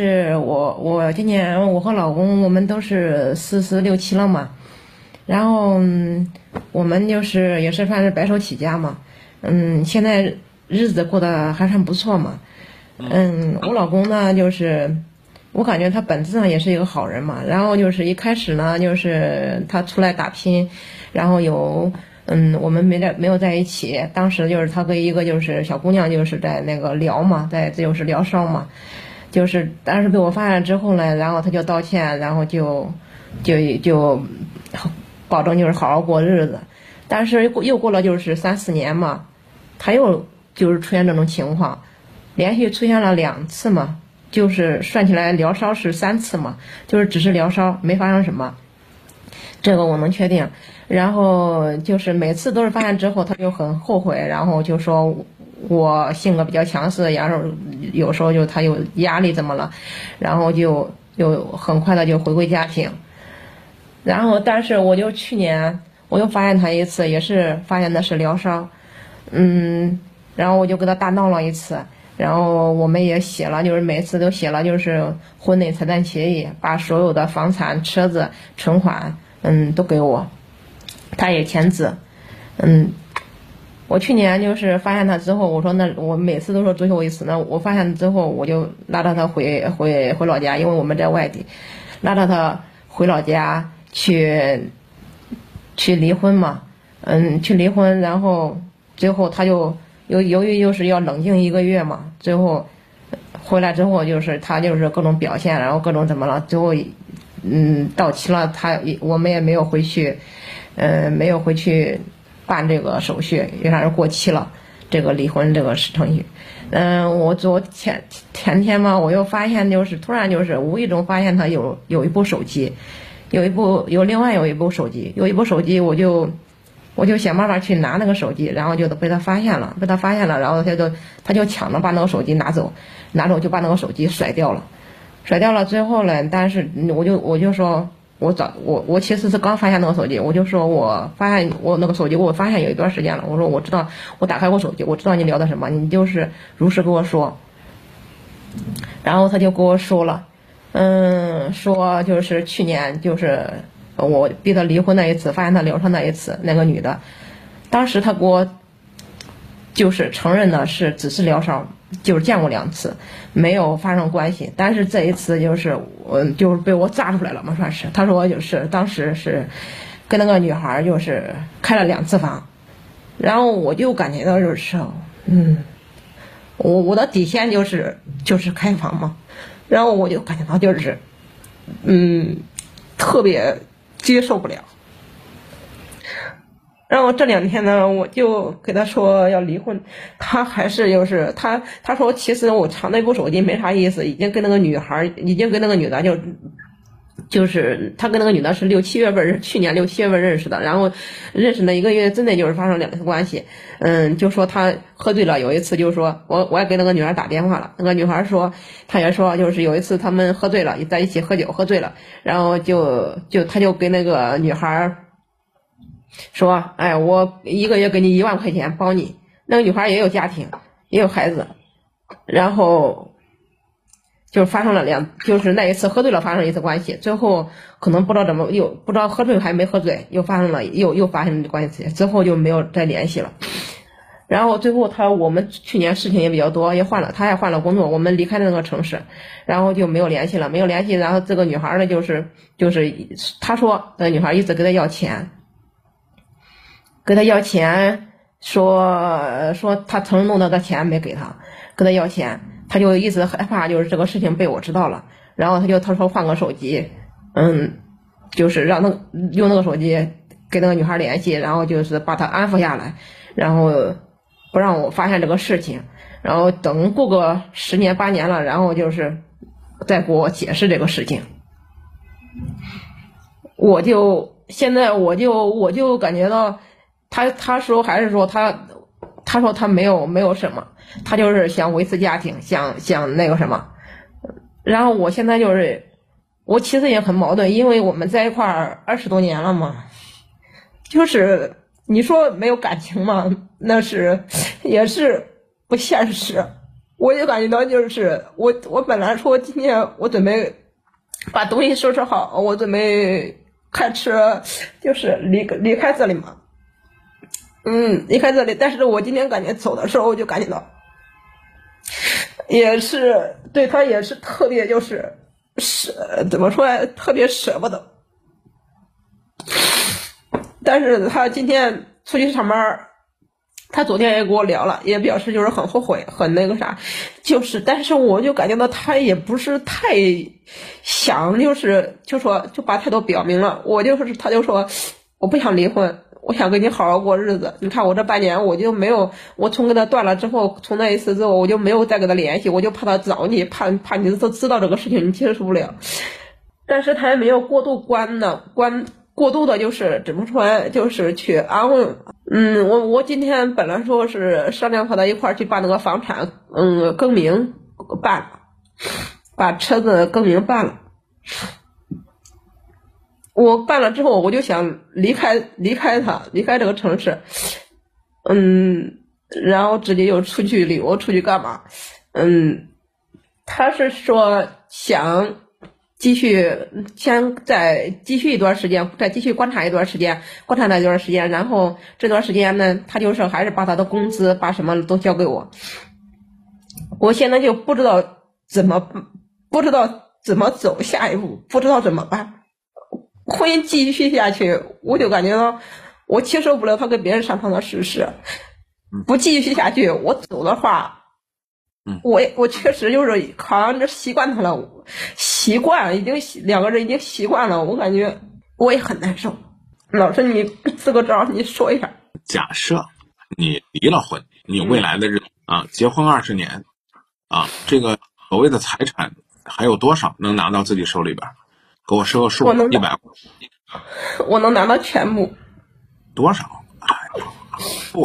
是我我今年我和老公我们都是四十六七了嘛，然后我们就是也是算是白手起家嘛，嗯，现在日子过得还算不错嘛，嗯，我老公呢就是我感觉他本质上也是一个好人嘛，然后就是一开始呢就是他出来打拼，然后有嗯我们没在没有在一起，当时就是他跟一个就是小姑娘就是在那个聊嘛，在这就是聊骚嘛。就是当时被我发现之后呢，然后他就道歉，然后就就就保证就是好好过日子。但是又过了就是三四年嘛，他又就是出现这种情况，连续出现了两次嘛，就是算起来聊骚是三次嘛，就是只是聊骚，没发生什么。这个我能确定。然后就是每次都是发现之后，他就很后悔，然后就说。我性格比较强势，然后有时候就他有压力怎么了，然后就就很快的就回归家庭，然后但是我就去年我又发现他一次，也是发现的是疗伤，嗯，然后我就跟他大闹了一次，然后我们也写了，就是每次都写了就是婚内财产协议，把所有的房产、车子、存款，嗯，都给我，他也签字，嗯。我去年就是发现他之后，我说那我每次都说最后一次，那我发现之后我就拉着他回回回老家，因为我们在外地，拉着他回老家去去离婚嘛，嗯，去离婚，然后最后他就由由于就是要冷静一个月嘛，最后回来之后就是他就是各种表现，然后各种怎么了，最后嗯到期了，他我们也没有回去，嗯，没有回去。办这个手续，因为他是过期了，这个离婚这个程序。嗯，我昨前前天嘛，我又发现就是突然就是无意中发现他有有一部手机，有一部有另外有一部手机，有一部手机我就我就想办法去拿那个手机，然后就被他发现了，被他发现了，然后他就他就抢着把那个手机拿走，拿走就把那个手机甩掉了，甩掉了。最后呢，但是我就我就说。我早我我其实是刚发现那个手机，我就说我发现我那个手机，我发现有一段时间了。我说我知道，我打开过手机，我知道你聊的什么，你就是如实跟我说。然后他就跟我说了，嗯，说就是去年就是我逼他离婚那一次，发现他聊上那一次，那个女的，当时他给我。就是承认的是只是疗伤，就是见过两次，没有发生关系。但是这一次就是我就是被我炸出来了嘛，算是。他说就是当时是跟那个女孩就是开了两次房，然后我就感觉到就是嗯，我我的底线就是就是开房嘛，然后我就感觉到就是嗯特别接受不了。然后这两天呢，我就给他说要离婚，他还是就是他他说其实我藏那部手机没啥意思，已经跟那个女孩已经跟那个女的就就是他跟那个女的是六七月份去年六七月份认识的，然后认识那一个月真的就是发生两次关系，嗯，就说他喝醉了，有一次就是说我我也给那个女孩打电话了，那个女孩说她也说就是有一次他们喝醉了，在一起喝酒喝醉了，然后就就他就跟那个女孩。说，哎，我一个月给你一万块钱包你。那个女孩也有家庭，也有孩子，然后就发生了两，就是那一次喝醉了发生一次关系，最后可能不知道怎么又不知道喝醉还没喝醉，又发生了又又发生了关系，之后就没有再联系了。然后最后他我们去年事情也比较多，也换了，他也换了工作，我们离开了那个城市，然后就没有联系了，没有联系。然后这个女孩呢，就是就是他说那个女孩一直跟他要钱。跟他要钱，说说他曾弄到的钱没给他，跟他要钱，他就一直害怕，就是这个事情被我知道了，然后他就他说换个手机，嗯，就是让他用那个手机跟那个女孩联系，然后就是把他安抚下来，然后不让我发现这个事情，然后等过个十年八年了，然后就是再给我解释这个事情，我就现在我就我就感觉到。他他说还是说他，他说他没有没有什么，他就是想维持家庭，想想那个什么，然后我现在就是，我其实也很矛盾，因为我们在一块儿二十多年了嘛，就是你说没有感情嘛，那是也是不现实，我就感觉到就是我我本来说今天我准备把东西收拾好，我准备开车就是离离开这里嘛，嗯，离开这里。但是我今天感觉走的时候，我就感觉到，也是对他也是特别就是舍怎么说特别舍不得。但是他今天出去上班。他昨天也跟我聊了，也表示就是很后悔，很那个啥，就是，但是我就感觉到他也不是太想，就是就说就把态度表明了。我就是，他就说我不想离婚，我想跟你好好过日子。你看我这半年我就没有，我从跟他断了之后，从那一次之后我就没有再跟他联系，我就怕他找你，怕怕你都知道这个事情，你接受不了。但是他也没有过度关的关。过度的就是怎么说，就是去安慰。嗯，我我今天本来说是商量和他一块儿去把那个房产，嗯，更名办了，把车子更名办了。我办了之后，我就想离开，离开他，离开这个城市。嗯，然后直接就出去旅游，出去干嘛？嗯，他是说想。继续先再继续一段时间，再继续观察一段时间，观察那段时间，然后这段时间呢，他就是还是把他的工资，把什么都交给我。我现在就不知道怎么，不知道怎么走下一步，不知道怎么办。婚姻继续下去，我就感觉到我接受不了他跟别人上床的事实。不继续下去，我走的话。我我确实就是好像这习惯他了，习惯已经两个人已经习惯了，我感觉我也很难受。老师，你支个招，你说一下。假设你离了婚，你未来的日子啊，结婚二十年啊，这个所谓的财产还有多少能拿到自己手里边？给我说个数，一百。我能拿到全部。多少？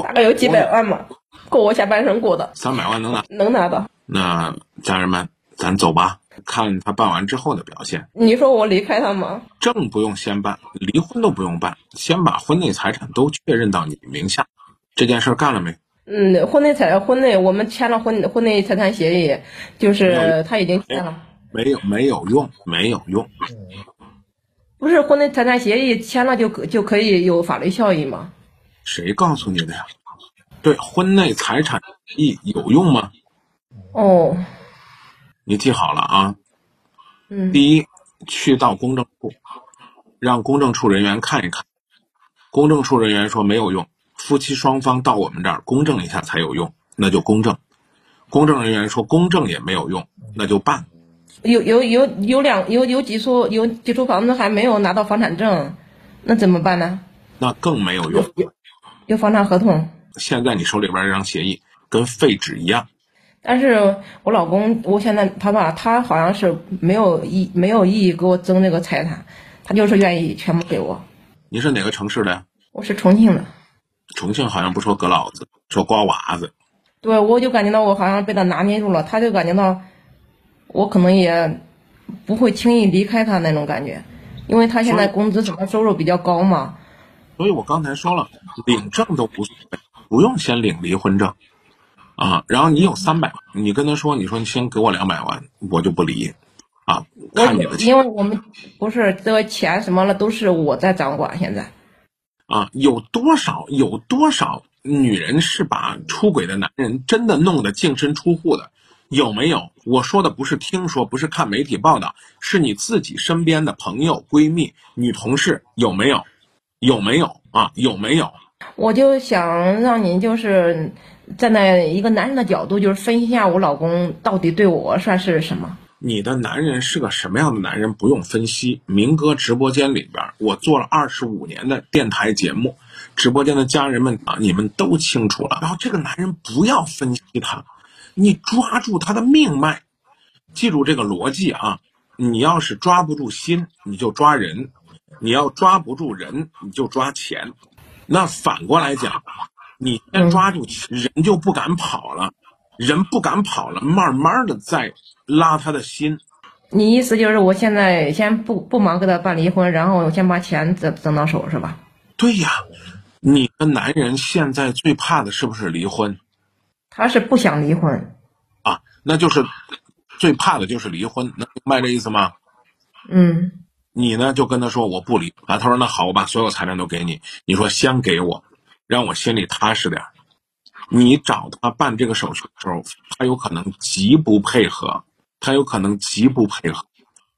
大概有几百万吧。够我下半生过的，三百万能拿，能拿到。那家人们，咱走吧，看他办完之后的表现。你说我离开他吗？证不用先办，离婚都不用办，先把婚内财产都确认到你名下。这件事干了没？嗯，婚内财婚内我们签了婚婚内财产协议，就是他已经签了。没有没有用，没有用。不是婚内财产协议签了就可就可以有法律效益吗？谁告诉你的呀？对婚内财产协议有用吗？哦，你记好了啊。嗯。第一，去到公证处，让公证处人员看一看。公证处人员说没有用，夫妻双方到我们这儿公证一下才有用，那就公证。公证人员说公证也没有用，那就办。有有有有两有有几处有几处房子还没有拿到房产证，那怎么办呢？那更没有用。有有房产合同。现在你手里边这张协议跟废纸一样，但是我老公，我现在他吧，他好像是没有意没有意义给我争这个财产，他就是愿意全部给我。你是哪个城市的？我是重庆的。重庆好像不说割老子，说瓜娃子。对，我就感觉到我好像被他拿捏住了，他就感觉到我可能也不会轻易离开他那种感觉，因为他现在工资什么收入比较高嘛。所以我刚才说了，领证都不。不用先领离婚证，啊，然后你有三百万，你跟他说，你说你先给我两百万，我就不离，啊，看你的钱。因为我们不是这个钱什么的，都是我在掌管。现在，啊，有多少有多少女人是把出轨的男人真的弄得净身出户的？有没有？我说的不是听说，不是看媒体报道，是你自己身边的朋友、闺蜜、女同事有没有？有没有啊？有没有？我就想让您就是站在一个男人的角度，就是分析一下我老公到底对我算是什么。你的男人是个什么样的男人？不用分析。明哥直播间里边，我做了二十五年的电台节目，直播间的家人们啊，你们都清楚了。然后这个男人不要分析他，你抓住他的命脉，记住这个逻辑啊！你要是抓不住心，你就抓人；你要抓不住人，你就抓钱。那反过来讲，你先抓住人就不敢跑了，人不敢跑了，慢慢的再拉他的心。你意思就是我现在先不不忙给他办离婚，然后我先把钱挣挣到手是吧？对呀，你的男人现在最怕的是不是离婚？他是不想离婚。啊，那就是最怕的就是离婚，能明白这意思吗？嗯你呢就跟他说我不离啊，他说那好，我把所有财产都给你，你说先给我，让我心里踏实点儿。你找他办这个手续的时候，他有可能极不配合，他有可能极不配合。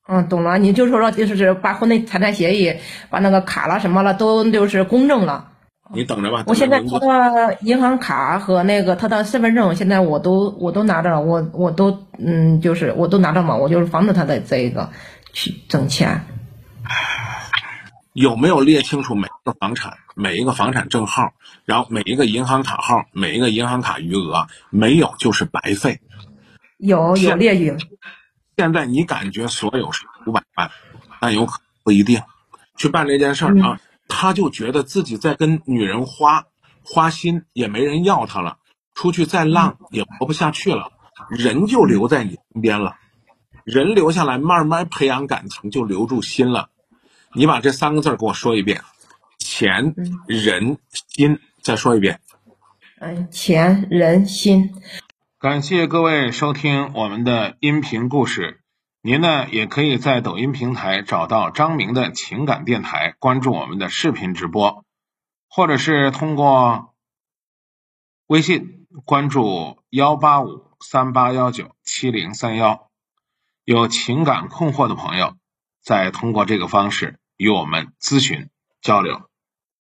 嗯，懂了。你就说说，就是把婚内财产协议、把那个卡了什么了都就是公证了。你等着吧，我现在他的银行卡和那个他的身份证，现在我都我都拿着了，我我都嗯，就是我都拿着嘛，我就是防止他的这个去挣钱。有没有列清楚每一个房产、每一个房产证号，然后每一个银行卡号、每一个银行卡余额？没有就是白费。有有列举，现在你感觉所有是五百万，但有可不一定。去办这件事儿啊，他就觉得自己在跟女人花花心，也没人要他了，出去再浪也活不下去了，人就留在你身边了，人留下来慢慢培养感情，就留住心了。你把这三个字儿给我说一遍：钱、人、心。再说一遍。嗯，钱人心。感谢各位收听我们的音频故事。您呢也可以在抖音平台找到张明的情感电台，关注我们的视频直播，或者是通过微信关注幺八五三八幺九七零三幺。有情感困惑的朋友，再通过这个方式与我们咨询交流。